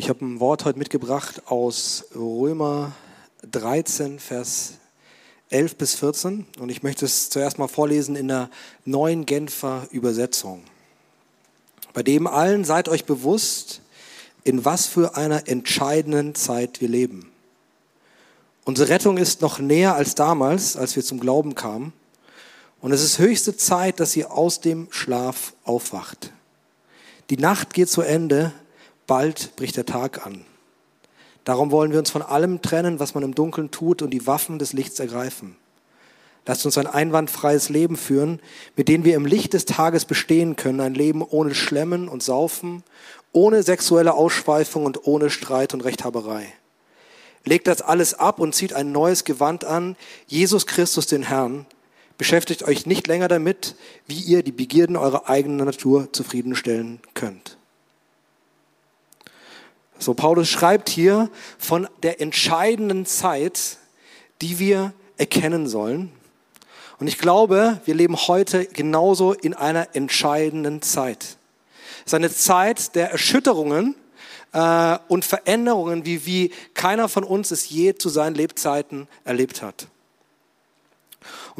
ich habe ein Wort heute mitgebracht aus Römer 13, Vers 11 bis 14 und ich möchte es zuerst mal vorlesen in der neuen Genfer Übersetzung. Bei dem allen seid euch bewusst, in was für einer entscheidenden Zeit wir leben. Unsere Rettung ist noch näher als damals, als wir zum Glauben kamen. Und es ist höchste Zeit, dass ihr aus dem Schlaf aufwacht. Die Nacht geht zu Ende, bald bricht der Tag an. Darum wollen wir uns von allem trennen, was man im Dunkeln tut und die Waffen des Lichts ergreifen. Lasst uns ein einwandfreies Leben führen, mit dem wir im Licht des Tages bestehen können, ein Leben ohne Schlemmen und Saufen, ohne sexuelle Ausschweifung und ohne Streit und Rechthaberei. Legt das alles ab und zieht ein neues Gewand an, Jesus Christus den Herrn, Beschäftigt euch nicht länger damit, wie ihr die Begierden eurer eigenen Natur zufriedenstellen könnt. So, Paulus schreibt hier von der entscheidenden Zeit, die wir erkennen sollen. Und ich glaube, wir leben heute genauso in einer entscheidenden Zeit. Es ist eine Zeit der Erschütterungen äh, und Veränderungen, wie, wie keiner von uns es je zu seinen Lebzeiten erlebt hat.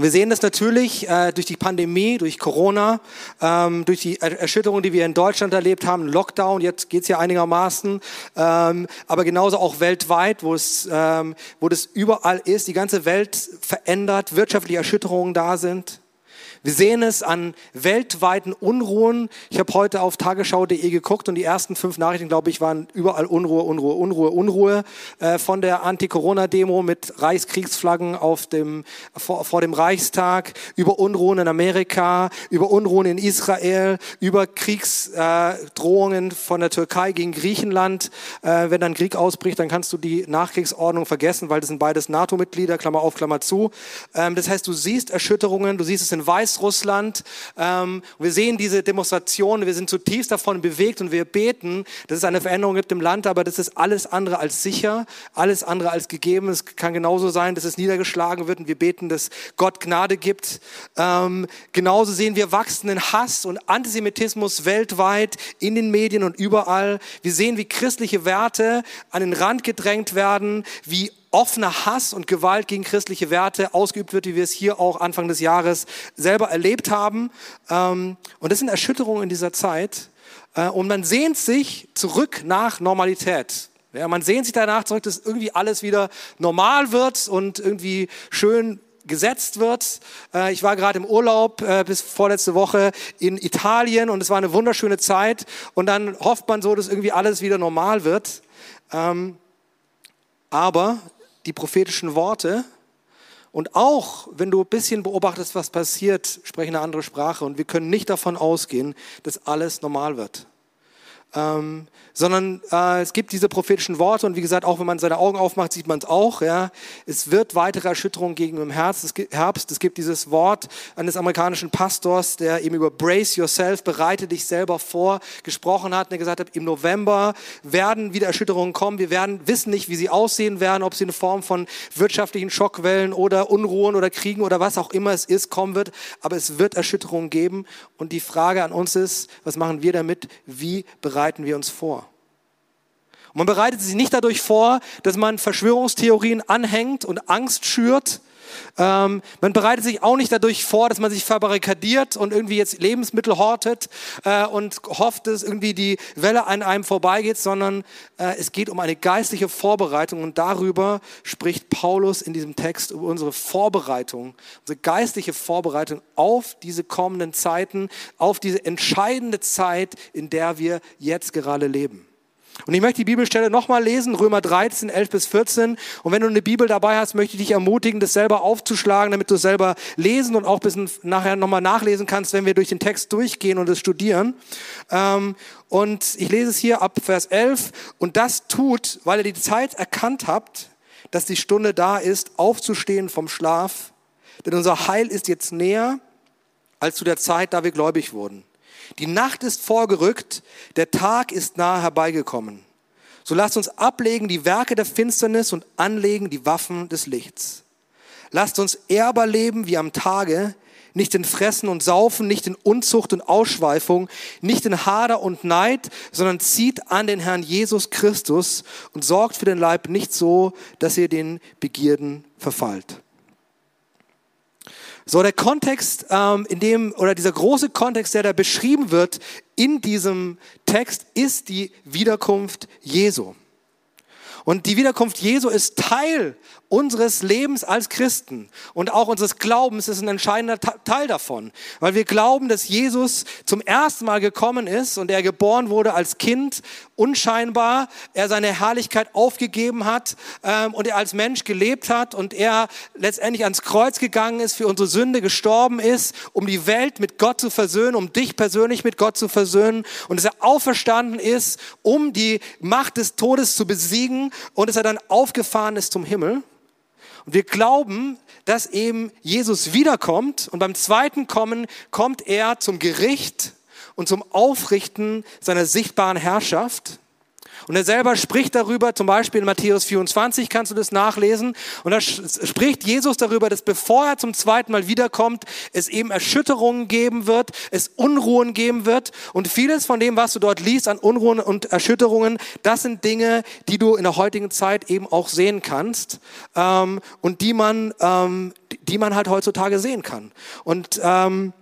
Und wir sehen das natürlich äh, durch die Pandemie, durch Corona, ähm, durch die Erschütterung, die wir in Deutschland erlebt haben, Lockdown, jetzt geht's ja einigermaßen, ähm, aber genauso auch weltweit, wo es, ähm, wo das überall ist, die ganze Welt verändert, wirtschaftliche Erschütterungen da sind. Wir sehen es an weltweiten Unruhen. Ich habe heute auf tagesschau.de geguckt und die ersten fünf Nachrichten, glaube ich, waren überall Unruhe, Unruhe, Unruhe, Unruhe äh, von der Anti-Corona-Demo mit Reichskriegsflaggen auf dem, vor, vor dem Reichstag, über Unruhen in Amerika, über Unruhen in Israel, über Kriegsdrohungen äh, von der Türkei gegen Griechenland. Äh, wenn dann Krieg ausbricht, dann kannst du die Nachkriegsordnung vergessen, weil das sind beides NATO-Mitglieder, Klammer auf, Klammer zu. Ähm, das heißt, du siehst Erschütterungen, du siehst es in Weiß Weißrussland. Ähm, wir sehen diese Demonstrationen, wir sind zutiefst davon bewegt und wir beten, dass es eine Veränderung gibt im Land, aber das ist alles andere als sicher, alles andere als gegeben. Es kann genauso sein, dass es niedergeschlagen wird und wir beten, dass Gott Gnade gibt. Ähm, genauso sehen wir wachsenden Hass und Antisemitismus weltweit in den Medien und überall. Wir sehen, wie christliche Werte an den Rand gedrängt werden, wie offener Hass und Gewalt gegen christliche Werte ausgeübt wird, wie wir es hier auch Anfang des Jahres selber erlebt haben. Ähm, und das sind Erschütterungen in dieser Zeit. Äh, und man sehnt sich zurück nach Normalität. Ja, man sehnt sich danach zurück, dass irgendwie alles wieder normal wird und irgendwie schön gesetzt wird. Äh, ich war gerade im Urlaub äh, bis vorletzte Woche in Italien und es war eine wunderschöne Zeit. Und dann hofft man so, dass irgendwie alles wieder normal wird. Ähm, aber die prophetischen Worte. Und auch wenn du ein bisschen beobachtest, was passiert, sprechen eine andere Sprache. Und wir können nicht davon ausgehen, dass alles normal wird ähm, sondern äh, es gibt diese prophetischen Worte und wie gesagt, auch wenn man seine Augen aufmacht, sieht man es auch. Ja, es wird weitere Erschütterungen gegen im Herbst. Es gibt, dieses Wort eines amerikanischen Pastors, der eben über Brace Yourself, bereite dich selber vor, gesprochen hat, der gesagt hat, im November werden wieder Erschütterungen kommen. Wir werden wissen nicht, wie sie aussehen werden, ob sie in Form von wirtschaftlichen Schockwellen oder Unruhen oder Kriegen oder was auch immer es ist kommen wird. Aber es wird Erschütterungen geben. Und die Frage an uns ist, was machen wir damit? Wie bereiten wir uns vor. Und man bereitet sich nicht dadurch vor, dass man Verschwörungstheorien anhängt und Angst schürt, ähm, man bereitet sich auch nicht dadurch vor, dass man sich verbarrikadiert und irgendwie jetzt Lebensmittel hortet äh, und hofft, dass irgendwie die Welle an einem vorbeigeht, sondern äh, es geht um eine geistliche Vorbereitung und darüber spricht Paulus in diesem Text über unsere Vorbereitung, unsere geistliche Vorbereitung auf diese kommenden Zeiten, auf diese entscheidende Zeit, in der wir jetzt gerade leben. Und ich möchte die Bibelstelle nochmal lesen, Römer 13, 11 bis 14. Und wenn du eine Bibel dabei hast, möchte ich dich ermutigen, das selber aufzuschlagen, damit du es selber lesen und auch bisschen nachher nochmal nachlesen kannst, wenn wir durch den Text durchgehen und es studieren. Ähm, und ich lese es hier ab Vers 11. Und das tut, weil ihr die Zeit erkannt habt, dass die Stunde da ist, aufzustehen vom Schlaf. Denn unser Heil ist jetzt näher als zu der Zeit, da wir gläubig wurden. Die Nacht ist vorgerückt, der Tag ist nahe herbeigekommen. So lasst uns ablegen die Werke der Finsternis und anlegen die Waffen des Lichts. Lasst uns ehrbar leben wie am Tage, nicht in Fressen und Saufen, nicht in Unzucht und Ausschweifung, nicht in Hader und Neid, sondern zieht an den Herrn Jesus Christus und sorgt für den Leib nicht so, dass ihr den Begierden verfallt. So, der Kontext, ähm, in dem, oder dieser große Kontext, der da beschrieben wird in diesem Text, ist die Wiederkunft Jesu. Und die Wiederkunft Jesu ist Teil unseres Lebens als Christen. Und auch unseres Glaubens ist ein entscheidender Teil davon, weil wir glauben, dass Jesus zum ersten Mal gekommen ist und er geboren wurde als Kind, unscheinbar, er seine Herrlichkeit aufgegeben hat ähm, und er als Mensch gelebt hat und er letztendlich ans Kreuz gegangen ist, für unsere Sünde gestorben ist, um die Welt mit Gott zu versöhnen, um dich persönlich mit Gott zu versöhnen. Und dass er auferstanden ist, um die Macht des Todes zu besiegen und dass er dann aufgefahren ist zum Himmel. Und wir glauben, dass eben Jesus wiederkommt und beim zweiten Kommen kommt er zum Gericht und zum Aufrichten seiner sichtbaren Herrschaft. Und er selber spricht darüber, zum Beispiel in Matthäus 24 kannst du das nachlesen. Und da spricht Jesus darüber, dass bevor er zum zweiten Mal wiederkommt, es eben Erschütterungen geben wird, es Unruhen geben wird. Und vieles von dem, was du dort liest an Unruhen und Erschütterungen, das sind Dinge, die du in der heutigen Zeit eben auch sehen kannst ähm, und die man, ähm, die man halt heutzutage sehen kann. Und ähm,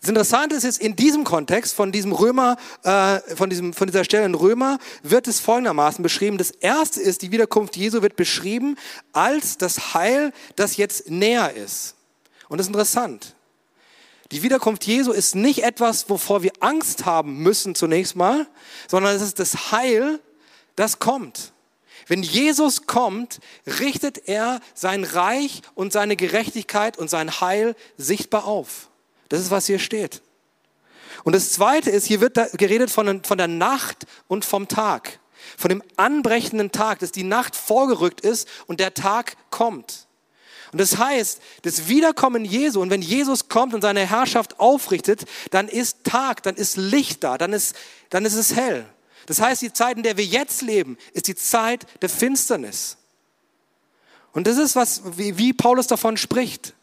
das Interessante ist jetzt in diesem Kontext von diesem Römer, äh, von, diesem, von dieser Stelle in Römer wird es folgendermaßen beschrieben. Das erste ist, die Wiederkunft Jesu wird beschrieben als das Heil, das jetzt näher ist. Und das ist interessant. Die Wiederkunft Jesu ist nicht etwas, wovor wir Angst haben müssen zunächst mal, sondern es ist das Heil, das kommt. Wenn Jesus kommt, richtet er sein Reich und seine Gerechtigkeit und sein Heil sichtbar auf. Das ist, was hier steht. Und das Zweite ist, hier wird geredet von, von der Nacht und vom Tag. Von dem anbrechenden Tag, dass die Nacht vorgerückt ist und der Tag kommt. Und das heißt, das Wiederkommen Jesu, und wenn Jesus kommt und seine Herrschaft aufrichtet, dann ist Tag, dann ist Licht da, dann ist, dann ist es hell. Das heißt, die Zeit, in der wir jetzt leben, ist die Zeit der Finsternis. Und das ist was, wie, wie Paulus davon spricht.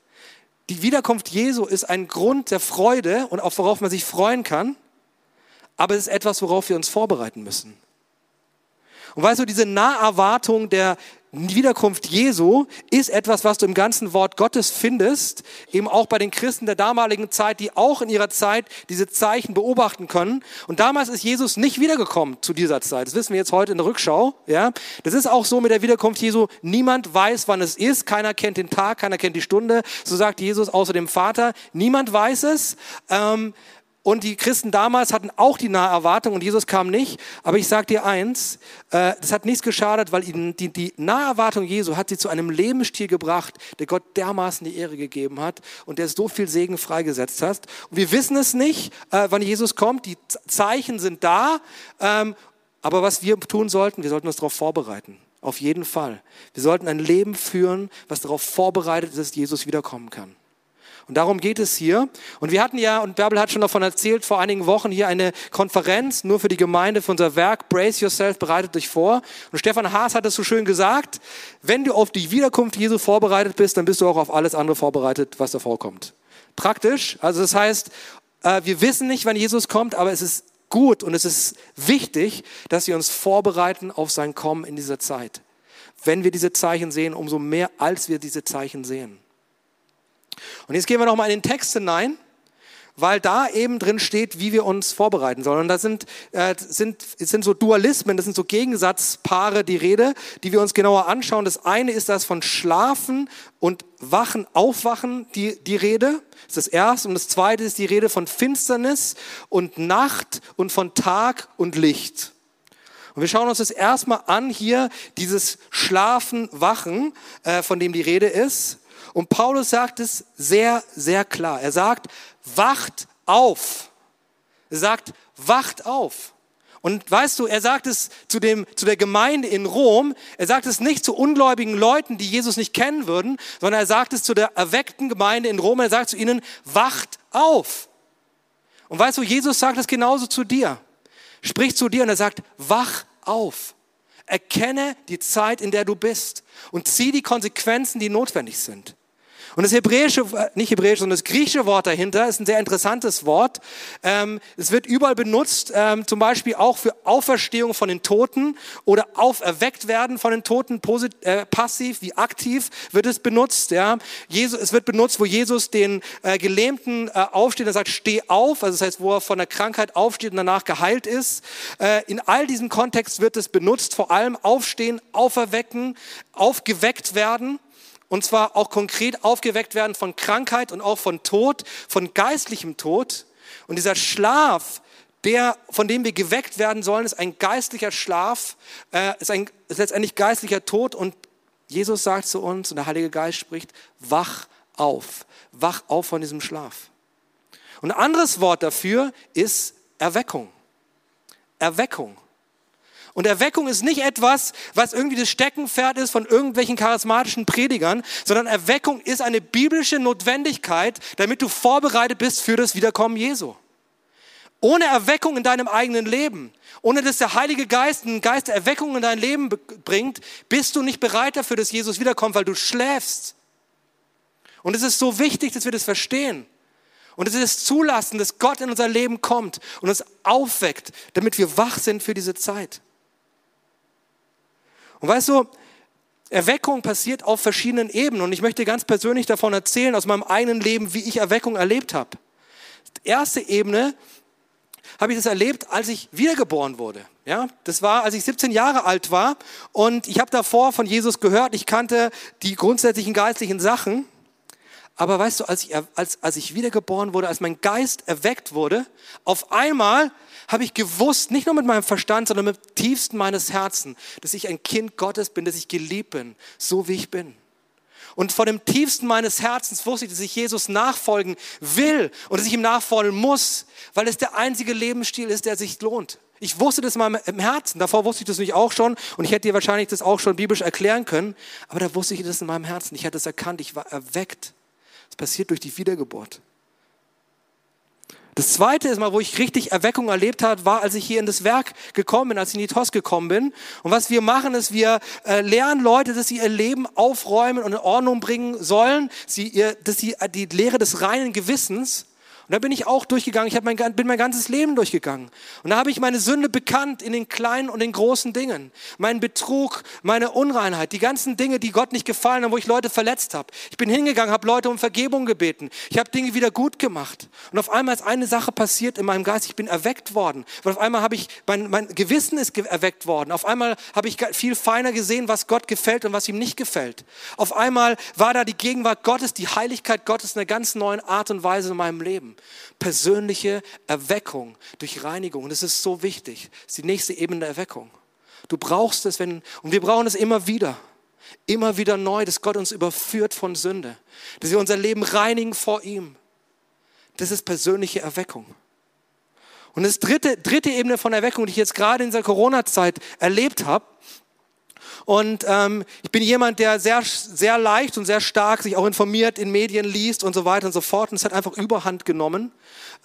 Die Wiederkunft Jesu ist ein Grund der Freude und auch worauf man sich freuen kann, aber es ist etwas, worauf wir uns vorbereiten müssen. Und weißt du, diese Naherwartung der Wiederkunft Jesu ist etwas, was du im ganzen Wort Gottes findest, eben auch bei den Christen der damaligen Zeit, die auch in ihrer Zeit diese Zeichen beobachten können. Und damals ist Jesus nicht wiedergekommen zu dieser Zeit. Das wissen wir jetzt heute in der Rückschau. Ja, das ist auch so mit der Wiederkunft Jesu. Niemand weiß, wann es ist. Keiner kennt den Tag, keiner kennt die Stunde. So sagt Jesus außer dem Vater. Niemand weiß es. Ähm, und die Christen damals hatten auch die nahe Erwartung und Jesus kam nicht. Aber ich sage dir eins, äh, das hat nichts geschadet, weil ihnen die, die nahe Erwartung Jesu hat sie zu einem Lebensstil gebracht, der Gott dermaßen die Ehre gegeben hat und der so viel Segen freigesetzt hat. Und wir wissen es nicht, äh, wann Jesus kommt. Die Zeichen sind da. Ähm, aber was wir tun sollten, wir sollten uns darauf vorbereiten. Auf jeden Fall. Wir sollten ein Leben führen, was darauf vorbereitet ist, dass Jesus wiederkommen kann. Und darum geht es hier. Und wir hatten ja, und Bärbel hat schon davon erzählt, vor einigen Wochen hier eine Konferenz nur für die Gemeinde, für unser Werk Brace Yourself, bereitet dich vor. Und Stefan Haas hat es so schön gesagt, wenn du auf die Wiederkunft Jesu vorbereitet bist, dann bist du auch auf alles andere vorbereitet, was davor kommt. Praktisch, also das heißt, äh, wir wissen nicht, wann Jesus kommt, aber es ist gut und es ist wichtig, dass wir uns vorbereiten auf sein Kommen in dieser Zeit. Wenn wir diese Zeichen sehen, umso mehr als wir diese Zeichen sehen. Und jetzt gehen wir nochmal in den Text hinein, weil da eben drin steht, wie wir uns vorbereiten sollen. Und da sind, äh, sind, sind so Dualismen, das sind so Gegensatzpaare, die Rede, die wir uns genauer anschauen. Das eine ist das von Schlafen und Wachen, Aufwachen, die, die Rede. Das ist das erste. Und das zweite ist die Rede von Finsternis und Nacht und von Tag und Licht. Und wir schauen uns das erstmal an hier, dieses Schlafen, Wachen, äh, von dem die Rede ist. Und Paulus sagt es sehr, sehr klar. Er sagt, wacht auf. Er sagt, wacht auf. Und weißt du, er sagt es zu, dem, zu der Gemeinde in Rom, er sagt es nicht zu ungläubigen Leuten, die Jesus nicht kennen würden, sondern er sagt es zu der erweckten Gemeinde in Rom, er sagt zu ihnen, wacht auf. Und weißt du, Jesus sagt es genauso zu dir. Spricht zu dir und er sagt, wach auf. Erkenne die Zeit, in der du bist und zieh die Konsequenzen, die notwendig sind. Und das hebräische, äh, nicht hebräische, sondern das griechische Wort dahinter ist ein sehr interessantes Wort. Ähm, es wird überall benutzt, ähm, zum Beispiel auch für Auferstehung von den Toten oder auferweckt werden von den Toten, äh, passiv wie aktiv wird es benutzt. Ja. Jesus, es wird benutzt, wo Jesus den äh, Gelähmten aufsteht und sagt, steh auf, also das heißt, wo er von der Krankheit aufsteht und danach geheilt ist. in all diesem Kontext wird es benutzt, vor allem aufstehen, auferwecken, aufgeweckt werden. Und zwar auch konkret aufgeweckt werden von Krankheit und auch von Tod, von geistlichem Tod. Und dieser Schlaf, der, von dem wir geweckt werden sollen, ist ein geistlicher Schlaf, äh, ist, ein, ist letztendlich geistlicher Tod. Und Jesus sagt zu uns, und der Heilige Geist spricht, wach auf, wach auf von diesem Schlaf. Und ein anderes Wort dafür ist Erweckung. Erweckung. Und Erweckung ist nicht etwas, was irgendwie das Steckenpferd ist von irgendwelchen charismatischen Predigern, sondern Erweckung ist eine biblische Notwendigkeit, damit du vorbereitet bist für das Wiederkommen Jesu. Ohne Erweckung in deinem eigenen Leben, ohne dass der Heilige Geist einen Geist der Erweckung in dein Leben bringt, bist du nicht bereit dafür, dass Jesus wiederkommt, weil du schläfst. Und es ist so wichtig, dass wir das verstehen. Und es ist zulassen, dass Gott in unser Leben kommt und uns aufweckt, damit wir wach sind für diese Zeit. Und weißt du, Erweckung passiert auf verschiedenen Ebenen und ich möchte ganz persönlich davon erzählen, aus meinem eigenen Leben, wie ich Erweckung erlebt habe. Erste Ebene habe ich das erlebt, als ich wiedergeboren wurde. Ja, das war, als ich 17 Jahre alt war und ich habe davor von Jesus gehört, ich kannte die grundsätzlichen geistlichen Sachen. Aber weißt du, als ich, als, als ich wiedergeboren wurde, als mein Geist erweckt wurde, auf einmal habe ich gewusst, nicht nur mit meinem Verstand, sondern mit dem tiefsten meines Herzens, dass ich ein Kind Gottes bin, dass ich geliebt bin, so wie ich bin. Und von dem tiefsten meines Herzens wusste ich, dass ich Jesus nachfolgen will und dass ich ihm nachfolgen muss, weil es der einzige Lebensstil ist, der sich lohnt. Ich wusste das mal im Herzen. Davor wusste ich das nicht auch schon und ich hätte dir wahrscheinlich das auch schon biblisch erklären können. Aber da wusste ich das in meinem Herzen. Ich hatte es erkannt. Ich war erweckt. Passiert durch die Wiedergeburt. Das zweite ist mal, wo ich richtig Erweckung erlebt habe, war, als ich hier in das Werk gekommen bin, als ich in die TOS gekommen bin. Und was wir machen, ist, wir äh, lernen Leute, dass sie ihr Leben aufräumen und in Ordnung bringen sollen, sie ihr, dass sie äh, die Lehre des reinen Gewissens und da bin ich auch durchgegangen. Ich mein, bin mein ganzes Leben durchgegangen. Und da habe ich meine Sünde bekannt in den kleinen und den großen Dingen. Meinen Betrug, meine Unreinheit, die ganzen Dinge, die Gott nicht gefallen haben, wo ich Leute verletzt habe. Ich bin hingegangen, habe Leute um Vergebung gebeten. Ich habe Dinge wieder gut gemacht. Und auf einmal ist eine Sache passiert in meinem Geist. Ich bin erweckt worden. Weil auf einmal habe ich, mein, mein Gewissen ist erweckt worden. Auf einmal habe ich viel feiner gesehen, was Gott gefällt und was ihm nicht gefällt. Auf einmal war da die Gegenwart Gottes, die Heiligkeit Gottes in einer ganz neuen Art und Weise in meinem Leben persönliche Erweckung durch Reinigung. Und das ist so wichtig. Das ist die nächste Ebene der Erweckung. Du brauchst es, wenn, und wir brauchen es immer wieder. Immer wieder neu, dass Gott uns überführt von Sünde. Dass wir unser Leben reinigen vor ihm. Das ist persönliche Erweckung. Und das dritte, dritte Ebene von Erweckung, die ich jetzt gerade in dieser Corona-Zeit erlebt habe, und ähm, ich bin jemand, der sehr, sehr leicht und sehr stark sich auch informiert, in Medien liest und so weiter und so fort. Und es hat einfach Überhand genommen.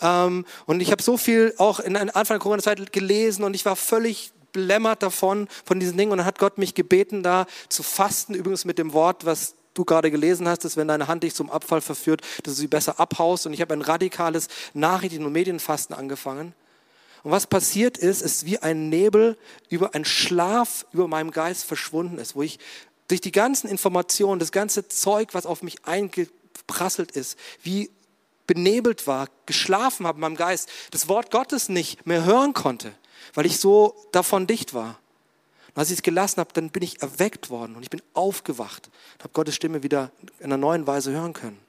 Ähm, und ich habe so viel auch in Anfang der Corona-Zeit gelesen und ich war völlig belämmert davon, von diesen Dingen. Und dann hat Gott mich gebeten, da zu fasten, übrigens mit dem Wort, was du gerade gelesen hast, dass wenn deine Hand dich zum Abfall verführt, dass du sie besser abhaust. Und ich habe ein radikales Nachrichten- und Medienfasten angefangen. Und was passiert ist, ist wie ein Nebel über ein Schlaf über meinem Geist verschwunden ist, wo ich durch die ganzen Informationen, das ganze Zeug, was auf mich eingeprasselt ist, wie benebelt war, geschlafen habe in meinem Geist, das Wort Gottes nicht mehr hören konnte, weil ich so davon dicht war. Und als ich es gelassen habe, dann bin ich erweckt worden und ich bin aufgewacht und habe Gottes Stimme wieder in einer neuen Weise hören können.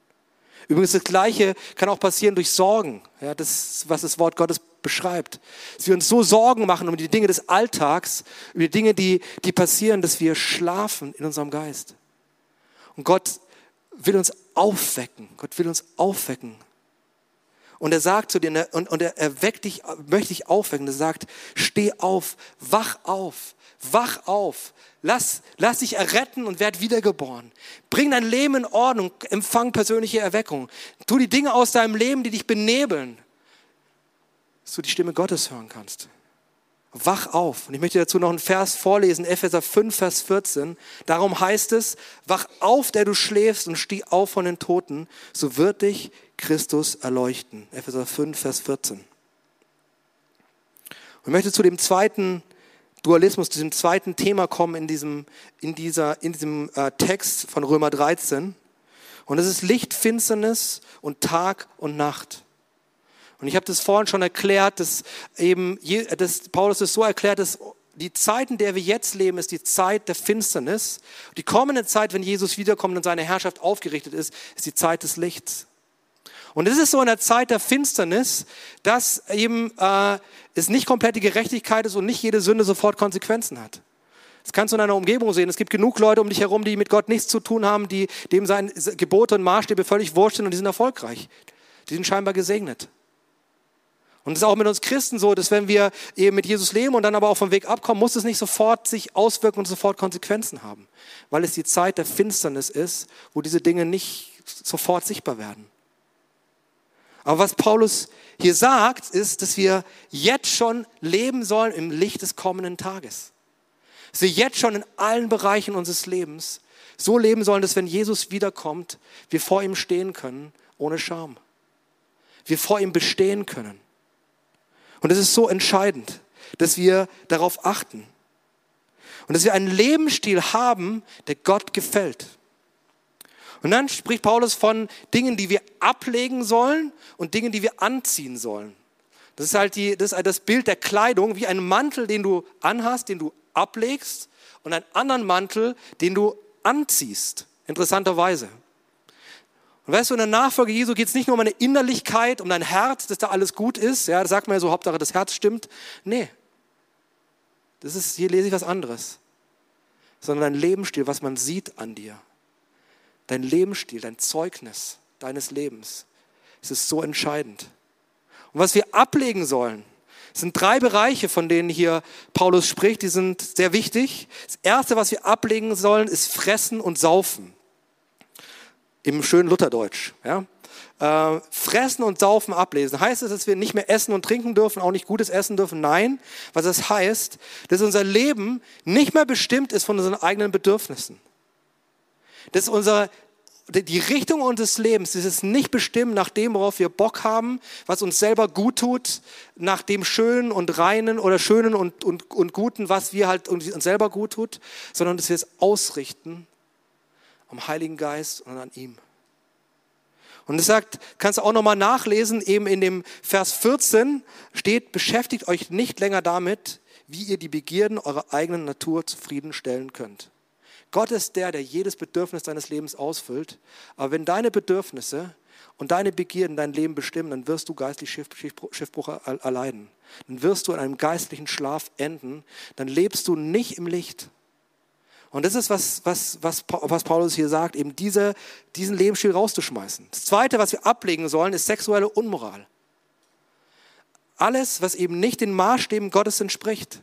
Übrigens das Gleiche kann auch passieren durch Sorgen. Ja, das, was das Wort Gottes beschreibt. Dass wir uns so Sorgen machen um die Dinge des Alltags, über die Dinge, die, die passieren, dass wir schlafen in unserem Geist. Und Gott will uns aufwecken. Gott will uns aufwecken. Und er sagt zu dir, ne, und, und er, er weckt dich, möchte dich aufwecken. Er sagt, steh auf, wach auf, wach auf. Lass, lass dich erretten und werd wiedergeboren. Bring dein Leben in Ordnung, empfang persönliche Erweckung. Tu die Dinge aus deinem Leben, die dich benebeln, dass du die Stimme Gottes hören kannst. wach auf. Und ich möchte dazu noch einen Vers vorlesen, Epheser 5, Vers 14. Darum heißt es, wach auf, der du schläfst und steh auf von den Toten, so wird dich Christus erleuchten. Epheser 5, Vers 14. Und ich möchte zu dem zweiten Dualismus, zu diesem zweiten Thema kommen in diesem, in dieser, in diesem äh, Text von Römer 13. Und es ist Licht, Finsternis und Tag und Nacht. Und ich habe das vorhin schon erklärt, dass eben, dass Paulus es so erklärt, dass die Zeit, in der wir jetzt leben, ist die Zeit der Finsternis. Die kommende Zeit, wenn Jesus wiederkommt und seine Herrschaft aufgerichtet ist, ist die Zeit des Lichts. Und es ist so in der Zeit der Finsternis, dass eben äh, es nicht komplette Gerechtigkeit ist und nicht jede Sünde sofort Konsequenzen hat. Das kannst du in deiner Umgebung sehen. Es gibt genug Leute um dich herum, die mit Gott nichts zu tun haben, die dem seine Gebote und Maßstäbe völlig wurscht sind und die sind erfolgreich. Die sind scheinbar gesegnet. Und es ist auch mit uns Christen so, dass wenn wir eben mit Jesus leben und dann aber auch vom Weg abkommen, muss es nicht sofort sich auswirken und sofort Konsequenzen haben, weil es die Zeit der Finsternis ist, wo diese Dinge nicht sofort sichtbar werden. Aber was Paulus hier sagt, ist, dass wir jetzt schon leben sollen im Licht des kommenden Tages. Dass wir jetzt schon in allen Bereichen unseres Lebens so leben sollen, dass wenn Jesus wiederkommt, wir vor ihm stehen können ohne Scham. Wir vor ihm bestehen können. Und es ist so entscheidend, dass wir darauf achten. Und dass wir einen Lebensstil haben, der Gott gefällt. Und dann spricht Paulus von Dingen, die wir ablegen sollen und Dingen, die wir anziehen sollen. Das ist halt die, das, ist das Bild der Kleidung, wie ein Mantel, den du anhast, den du ablegst, und einen anderen Mantel, den du anziehst. Interessanterweise. Und weißt du, in der Nachfolge Jesu geht es nicht nur um eine Innerlichkeit, um dein Herz, dass da alles gut ist. Ja, das sagt man ja so, Hauptsache das Herz stimmt. Nee. Das ist, hier lese ich was anderes. Sondern dein Lebensstil, was man sieht an dir. Dein Lebensstil, dein Zeugnis deines Lebens. Es ist so entscheidend. Und was wir ablegen sollen, sind drei Bereiche, von denen hier Paulus spricht, die sind sehr wichtig. Das erste, was wir ablegen sollen, ist Fressen und Saufen im schönen Lutherdeutsch. Ja? Äh, fressen und saufen ablesen. Heißt es, dass wir nicht mehr essen und trinken dürfen, auch nicht gutes essen dürfen? Nein. Was das heißt, dass unser Leben nicht mehr bestimmt ist von unseren eigenen Bedürfnissen. Dass unser, die Richtung unseres Lebens ist es nicht bestimmt nach dem, worauf wir Bock haben, was uns selber gut tut, nach dem Schönen und Reinen oder Schönen und, und, und Guten, was wir halt uns selber gut tut, sondern dass wir es ausrichten am Heiligen Geist und an ihm. Und es sagt, kannst du auch nochmal nachlesen, eben in dem Vers 14 steht, beschäftigt euch nicht länger damit, wie ihr die Begierden eurer eigenen Natur zufriedenstellen könnt. Gott ist der, der jedes Bedürfnis deines Lebens ausfüllt. Aber wenn deine Bedürfnisse und deine Begierden dein Leben bestimmen, dann wirst du geistlich Schiffbruch erleiden. Dann wirst du in einem geistlichen Schlaf enden. Dann lebst du nicht im Licht. Und das ist, was, was, was, was Paulus hier sagt, eben diese, diesen Lebensstil rauszuschmeißen. Das Zweite, was wir ablegen sollen, ist sexuelle Unmoral. Alles, was eben nicht den Maßstäben Gottes entspricht.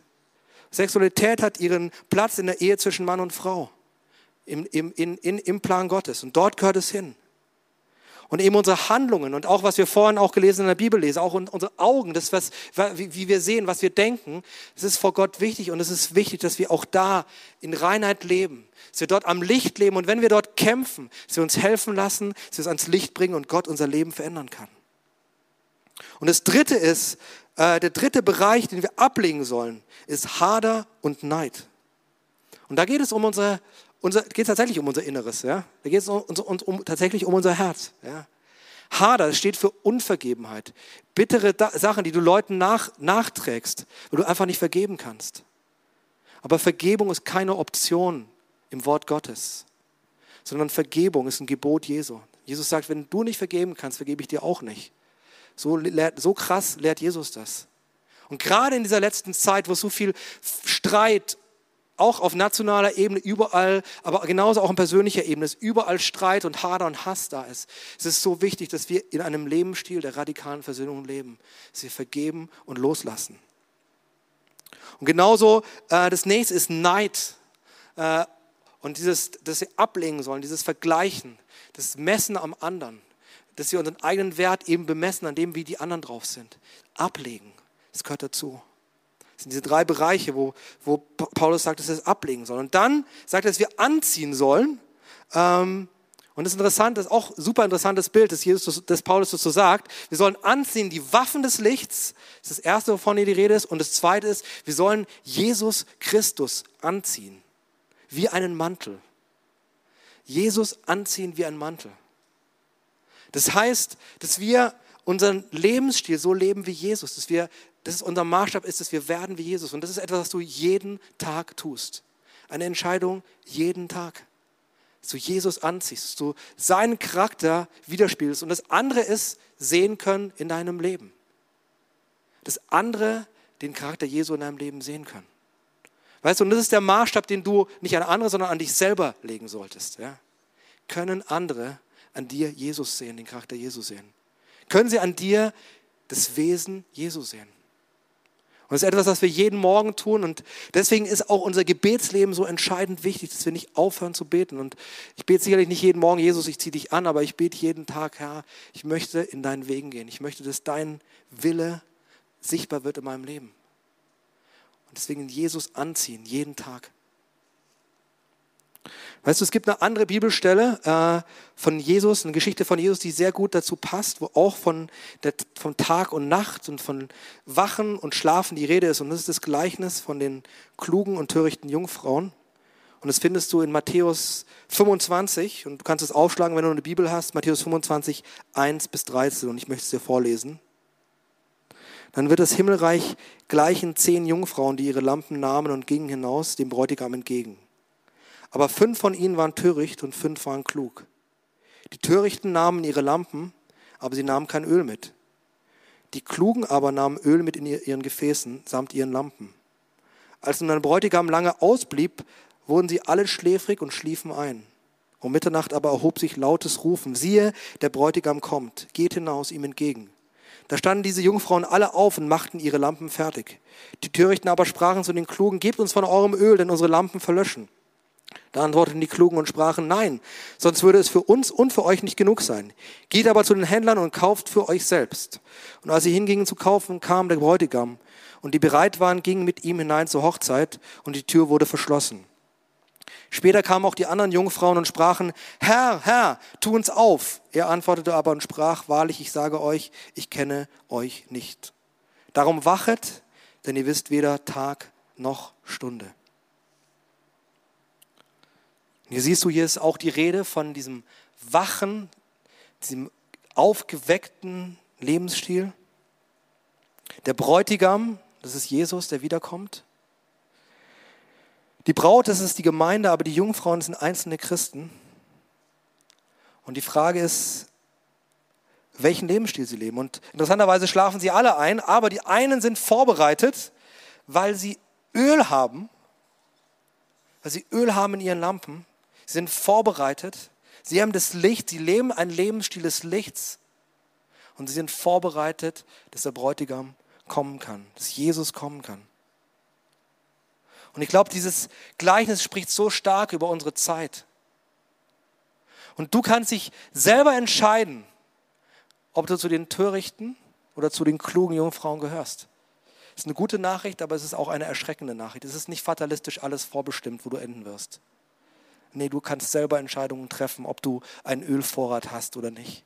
Sexualität hat ihren Platz in der Ehe zwischen Mann und Frau, im, im, in, in, im Plan Gottes. Und dort gehört es hin. Und eben unsere Handlungen und auch was wir vorhin auch gelesen in der Bibel lesen, auch unsere Augen, das was, wie wir sehen, was wir denken, das ist vor Gott wichtig und es ist wichtig, dass wir auch da in Reinheit leben, dass wir dort am Licht leben und wenn wir dort kämpfen, dass wir uns helfen lassen, dass wir es ans Licht bringen und Gott unser Leben verändern kann. Und das dritte ist, äh, der dritte Bereich, den wir ablegen sollen, ist Hader und Neid. Und da geht es um unsere, unser, geht tatsächlich um unser Inneres, ja. Da geht es um, um, um, tatsächlich um unser Herz, ja. Hader steht für Unvergebenheit. Bittere da Sachen, die du Leuten nach, nachträgst, weil du einfach nicht vergeben kannst. Aber Vergebung ist keine Option im Wort Gottes, sondern Vergebung ist ein Gebot Jesu. Jesus sagt, wenn du nicht vergeben kannst, vergebe ich dir auch nicht. So, so krass lehrt Jesus das. Und gerade in dieser letzten Zeit, wo so viel Streit auch auf nationaler Ebene überall, aber genauso auch auf persönlicher Ebene, dass überall Streit und Hader und Hass da ist. Es ist so wichtig, dass wir in einem Lebensstil der radikalen Versöhnung leben, dass wir vergeben und loslassen. Und genauso äh, das nächste ist Neid. Äh, und dieses, dass wir ablegen sollen, dieses Vergleichen, das Messen am anderen, dass wir unseren eigenen Wert eben bemessen an dem, wie die anderen drauf sind. Ablegen, das gehört dazu. Das sind diese drei Bereiche, wo, wo Paulus sagt, dass wir es ablegen sollen. Und dann sagt er, dass wir anziehen sollen. Ähm, und das ist interessant, das ist auch super interessantes Bild, dass, Jesus, dass Paulus das so sagt. Wir sollen anziehen die Waffen des Lichts. Das ist das Erste, wovon hier die Rede ist. Und das Zweite ist, wir sollen Jesus Christus anziehen. Wie einen Mantel. Jesus anziehen wie ein Mantel. Das heißt, dass wir unseren Lebensstil so leben wie Jesus, dass wir, dass es unser Maßstab ist, dass wir werden wie Jesus. Und das ist etwas, was du jeden Tag tust. Eine Entscheidung jeden Tag. Dass du Jesus anziehst, dass du seinen Charakter widerspiegelst. Und das andere ist, sehen können in deinem Leben. Das andere, den Charakter Jesu in deinem Leben sehen können. Weißt du, und das ist der Maßstab, den du nicht an andere, sondern an dich selber legen solltest. Ja? Können andere an dir Jesus sehen, den Charakter Jesus sehen? Können sie an dir das Wesen Jesus sehen? Und das ist etwas, was wir jeden Morgen tun. Und deswegen ist auch unser Gebetsleben so entscheidend wichtig, dass wir nicht aufhören zu beten. Und ich bete sicherlich nicht jeden Morgen, Jesus, ich ziehe dich an, aber ich bete jeden Tag, Herr, ich möchte in deinen Wegen gehen. Ich möchte, dass dein Wille sichtbar wird in meinem Leben. Und deswegen Jesus anziehen, jeden Tag. Weißt du, es gibt eine andere Bibelstelle äh, von Jesus, eine Geschichte von Jesus, die sehr gut dazu passt, wo auch von, der, von Tag und Nacht und von Wachen und Schlafen die Rede ist. Und das ist das Gleichnis von den klugen und törichten Jungfrauen. Und das findest du in Matthäus 25. Und du kannst es aufschlagen, wenn du eine Bibel hast. Matthäus 25, 1 bis 13. Und ich möchte es dir vorlesen. Dann wird das Himmelreich gleichen zehn Jungfrauen, die ihre Lampen nahmen und gingen hinaus dem Bräutigam entgegen. Aber fünf von ihnen waren töricht und fünf waren klug. Die Törichten nahmen ihre Lampen, aber sie nahmen kein Öl mit. Die Klugen aber nahmen Öl mit in ihren Gefäßen samt ihren Lampen. Als nun ein Bräutigam lange ausblieb, wurden sie alle schläfrig und schliefen ein. Um Mitternacht aber erhob sich lautes Rufen, siehe, der Bräutigam kommt, geht hinaus ihm entgegen. Da standen diese Jungfrauen alle auf und machten ihre Lampen fertig. Die Törichten aber sprachen zu den Klugen, gebt uns von eurem Öl, denn unsere Lampen verlöschen. Da antworteten die Klugen und sprachen, nein, sonst würde es für uns und für euch nicht genug sein. Geht aber zu den Händlern und kauft für euch selbst. Und als sie hingingen zu kaufen, kam der Bräutigam. Und die bereit waren, gingen mit ihm hinein zur Hochzeit und die Tür wurde verschlossen. Später kamen auch die anderen Jungfrauen und sprachen, Herr, Herr, tu uns auf. Er antwortete aber und sprach, wahrlich, ich sage euch, ich kenne euch nicht. Darum wachet, denn ihr wisst weder Tag noch Stunde. Hier siehst du, hier ist auch die Rede von diesem wachen, diesem aufgeweckten Lebensstil. Der Bräutigam, das ist Jesus, der wiederkommt. Die Braut, das ist die Gemeinde, aber die Jungfrauen sind einzelne Christen. Und die Frage ist, welchen Lebensstil sie leben. Und interessanterweise schlafen sie alle ein, aber die einen sind vorbereitet, weil sie Öl haben, weil sie Öl haben in ihren Lampen. Sie sind vorbereitet. Sie haben das Licht, sie leben einen Lebensstil des Lichts. Und sie sind vorbereitet, dass der Bräutigam kommen kann, dass Jesus kommen kann. Und ich glaube, dieses Gleichnis spricht so stark über unsere Zeit. Und du kannst dich selber entscheiden, ob du zu den törichten oder zu den klugen Jungfrauen gehörst. Das ist eine gute Nachricht, aber es ist auch eine erschreckende Nachricht. Es ist nicht fatalistisch alles vorbestimmt, wo du enden wirst. Nee, du kannst selber Entscheidungen treffen, ob du einen Ölvorrat hast oder nicht.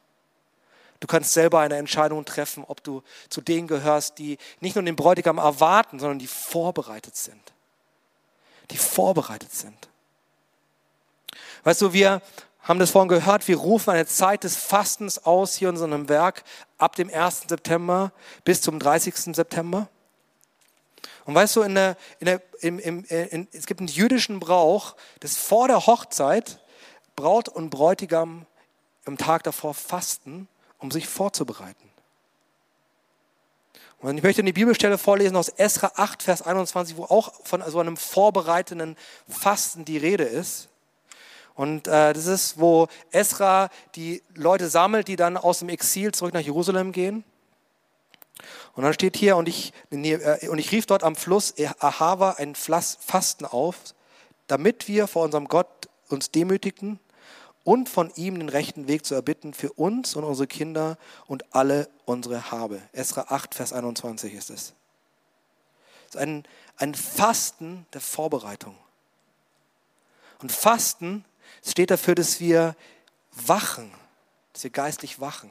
Du kannst selber eine Entscheidung treffen, ob du zu denen gehörst, die nicht nur den Bräutigam erwarten, sondern die vorbereitet sind die vorbereitet sind. Weißt du, wir haben das vorhin gehört, wir rufen eine Zeit des Fastens aus hier in unserem Werk ab dem 1. September bis zum 30. September. Und weißt du, in der, in der, im, im, in, es gibt einen jüdischen Brauch, dass vor der Hochzeit Braut und Bräutigam im Tag davor fasten, um sich vorzubereiten. Und ich möchte eine Bibelstelle vorlesen aus Esra 8, Vers 21, wo auch von so einem vorbereitenden Fasten die Rede ist. Und äh, das ist, wo Esra die Leute sammelt, die dann aus dem Exil zurück nach Jerusalem gehen. Und dann steht hier, und ich, äh, und ich rief dort am Fluss Ahava ein Fasten auf, damit wir vor unserem Gott uns demütigten und von ihm den rechten Weg zu erbitten für uns und unsere Kinder und alle unsere Habe. Esra 8, Vers 21 ist es. Das ist ein, ein Fasten der Vorbereitung. Und Fasten steht dafür, dass wir wachen, dass wir geistlich wachen.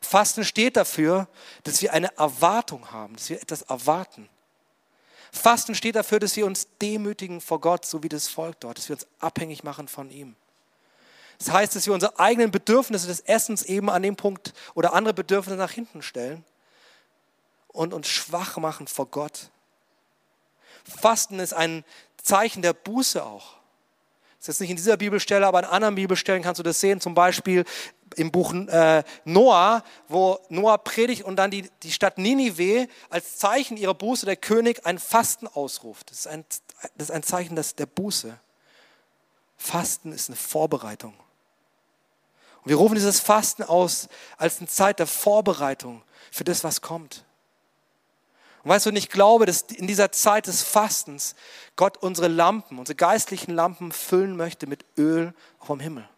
Fasten steht dafür, dass wir eine Erwartung haben, dass wir etwas erwarten. Fasten steht dafür, dass wir uns demütigen vor Gott, so wie das Volk dort, dass wir uns abhängig machen von ihm. Das heißt, dass wir unsere eigenen Bedürfnisse des Essens eben an dem Punkt oder andere Bedürfnisse nach hinten stellen und uns schwach machen vor Gott. Fasten ist ein Zeichen der Buße auch. Das ist jetzt nicht in dieser Bibelstelle, aber in anderen Bibelstellen kannst du das sehen. Zum Beispiel im Buch äh, Noah, wo Noah predigt und dann die, die Stadt Ninive als Zeichen ihrer Buße der König ein Fasten ausruft. Das ist ein, das ist ein Zeichen des, der Buße. Fasten ist eine Vorbereitung. Und wir rufen dieses Fasten aus als eine Zeit der Vorbereitung für das, was kommt. Und weißt du, und ich glaube, dass in dieser Zeit des Fastens Gott unsere Lampen, unsere geistlichen Lampen füllen möchte mit Öl vom Himmel.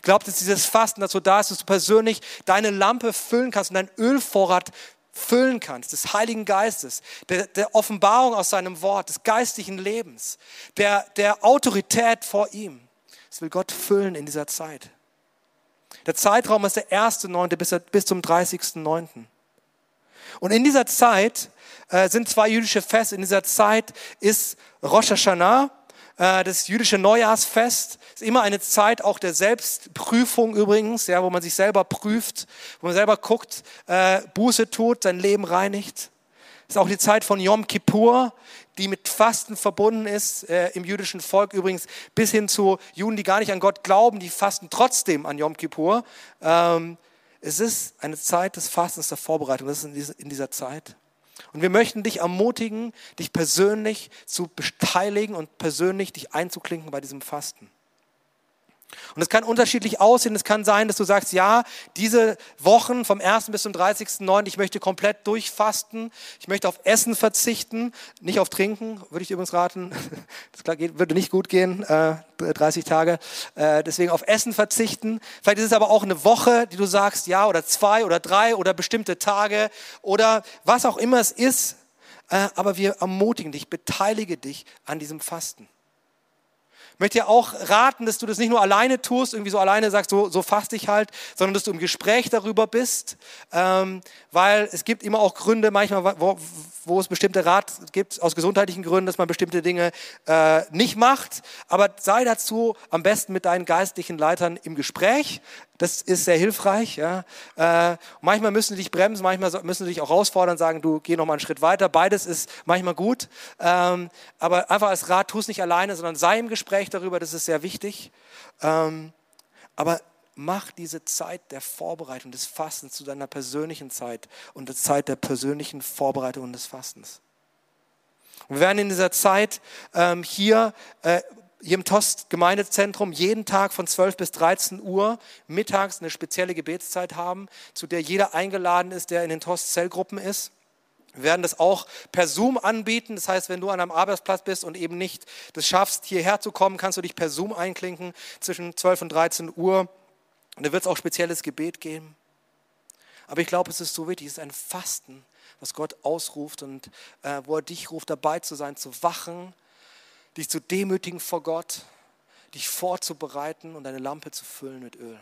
Ich glaube, dass dieses Fasten dazu da ist, dass du persönlich deine Lampe füllen kannst und deinen Ölvorrat füllen kannst, des Heiligen Geistes, der, der Offenbarung aus seinem Wort, des geistlichen Lebens, der, der Autorität vor ihm. Das will Gott füllen in dieser Zeit. Der Zeitraum ist der 1.9. bis, bis zum 30.9. Und in dieser Zeit äh, sind zwei jüdische Feste. In dieser Zeit ist Rosh Hashanah, das jüdische Neujahrsfest. Ist immer eine Zeit auch der Selbstprüfung übrigens, ja, wo man sich selber prüft, wo man selber guckt, äh, Buße tut, sein Leben reinigt. Ist auch die Zeit von Yom Kippur, die mit Fasten verbunden ist, äh, im jüdischen Volk übrigens, bis hin zu Juden, die gar nicht an Gott glauben, die fasten trotzdem an Yom Kippur. Ähm, es ist eine Zeit des Fastens, der Vorbereitung. Das ist in dieser Zeit. Und wir möchten dich ermutigen, dich persönlich zu beteiligen und persönlich dich einzuklinken bei diesem Fasten. Und es kann unterschiedlich aussehen. Es kann sein, dass du sagst, ja, diese Wochen vom 1. bis zum 30.09., ich möchte komplett durchfasten. Ich möchte auf Essen verzichten, nicht auf Trinken, würde ich übrigens raten. Das würde nicht gut gehen, 30 äh, Tage. Äh, deswegen auf Essen verzichten. Vielleicht ist es aber auch eine Woche, die du sagst, ja, oder zwei oder drei oder bestimmte Tage oder was auch immer es ist. Äh, aber wir ermutigen dich, beteilige dich an diesem Fasten möchte dir auch raten, dass du das nicht nur alleine tust, irgendwie so alleine sagst, so, so faste ich halt, sondern dass du im Gespräch darüber bist, ähm, weil es gibt immer auch Gründe manchmal, wo, wo es bestimmte Rat gibt, aus gesundheitlichen Gründen, dass man bestimmte Dinge äh, nicht macht. Aber sei dazu am besten mit deinen geistlichen Leitern im Gespräch. Das ist sehr hilfreich. Ja. Äh, manchmal müssen sie dich bremsen, manchmal müssen sie dich auch herausfordern, sagen, du geh noch mal einen Schritt weiter. Beides ist manchmal gut. Ähm, aber einfach als Rat, tu es nicht alleine, sondern sei im Gespräch darüber, das ist sehr wichtig. Ähm, aber mach diese Zeit der Vorbereitung des Fastens zu deiner persönlichen Zeit und der Zeit der persönlichen Vorbereitung und des Fastens. Und wir werden in dieser Zeit ähm, hier äh, hier im Tost Gemeindezentrum jeden Tag von 12 bis 13 Uhr mittags eine spezielle Gebetszeit haben, zu der jeder eingeladen ist, der in den Tost Zellgruppen ist. Wir werden das auch per Zoom anbieten. Das heißt, wenn du an einem Arbeitsplatz bist und eben nicht das schaffst, hierher zu kommen, kannst du dich per Zoom einklinken zwischen 12 und 13 Uhr. Und da wird es auch spezielles Gebet geben. Aber ich glaube, es ist so wichtig, es ist ein Fasten, was Gott ausruft und äh, wo er dich ruft, dabei zu sein, zu wachen, dich zu demütigen vor Gott, dich vorzubereiten und deine Lampe zu füllen mit Öl.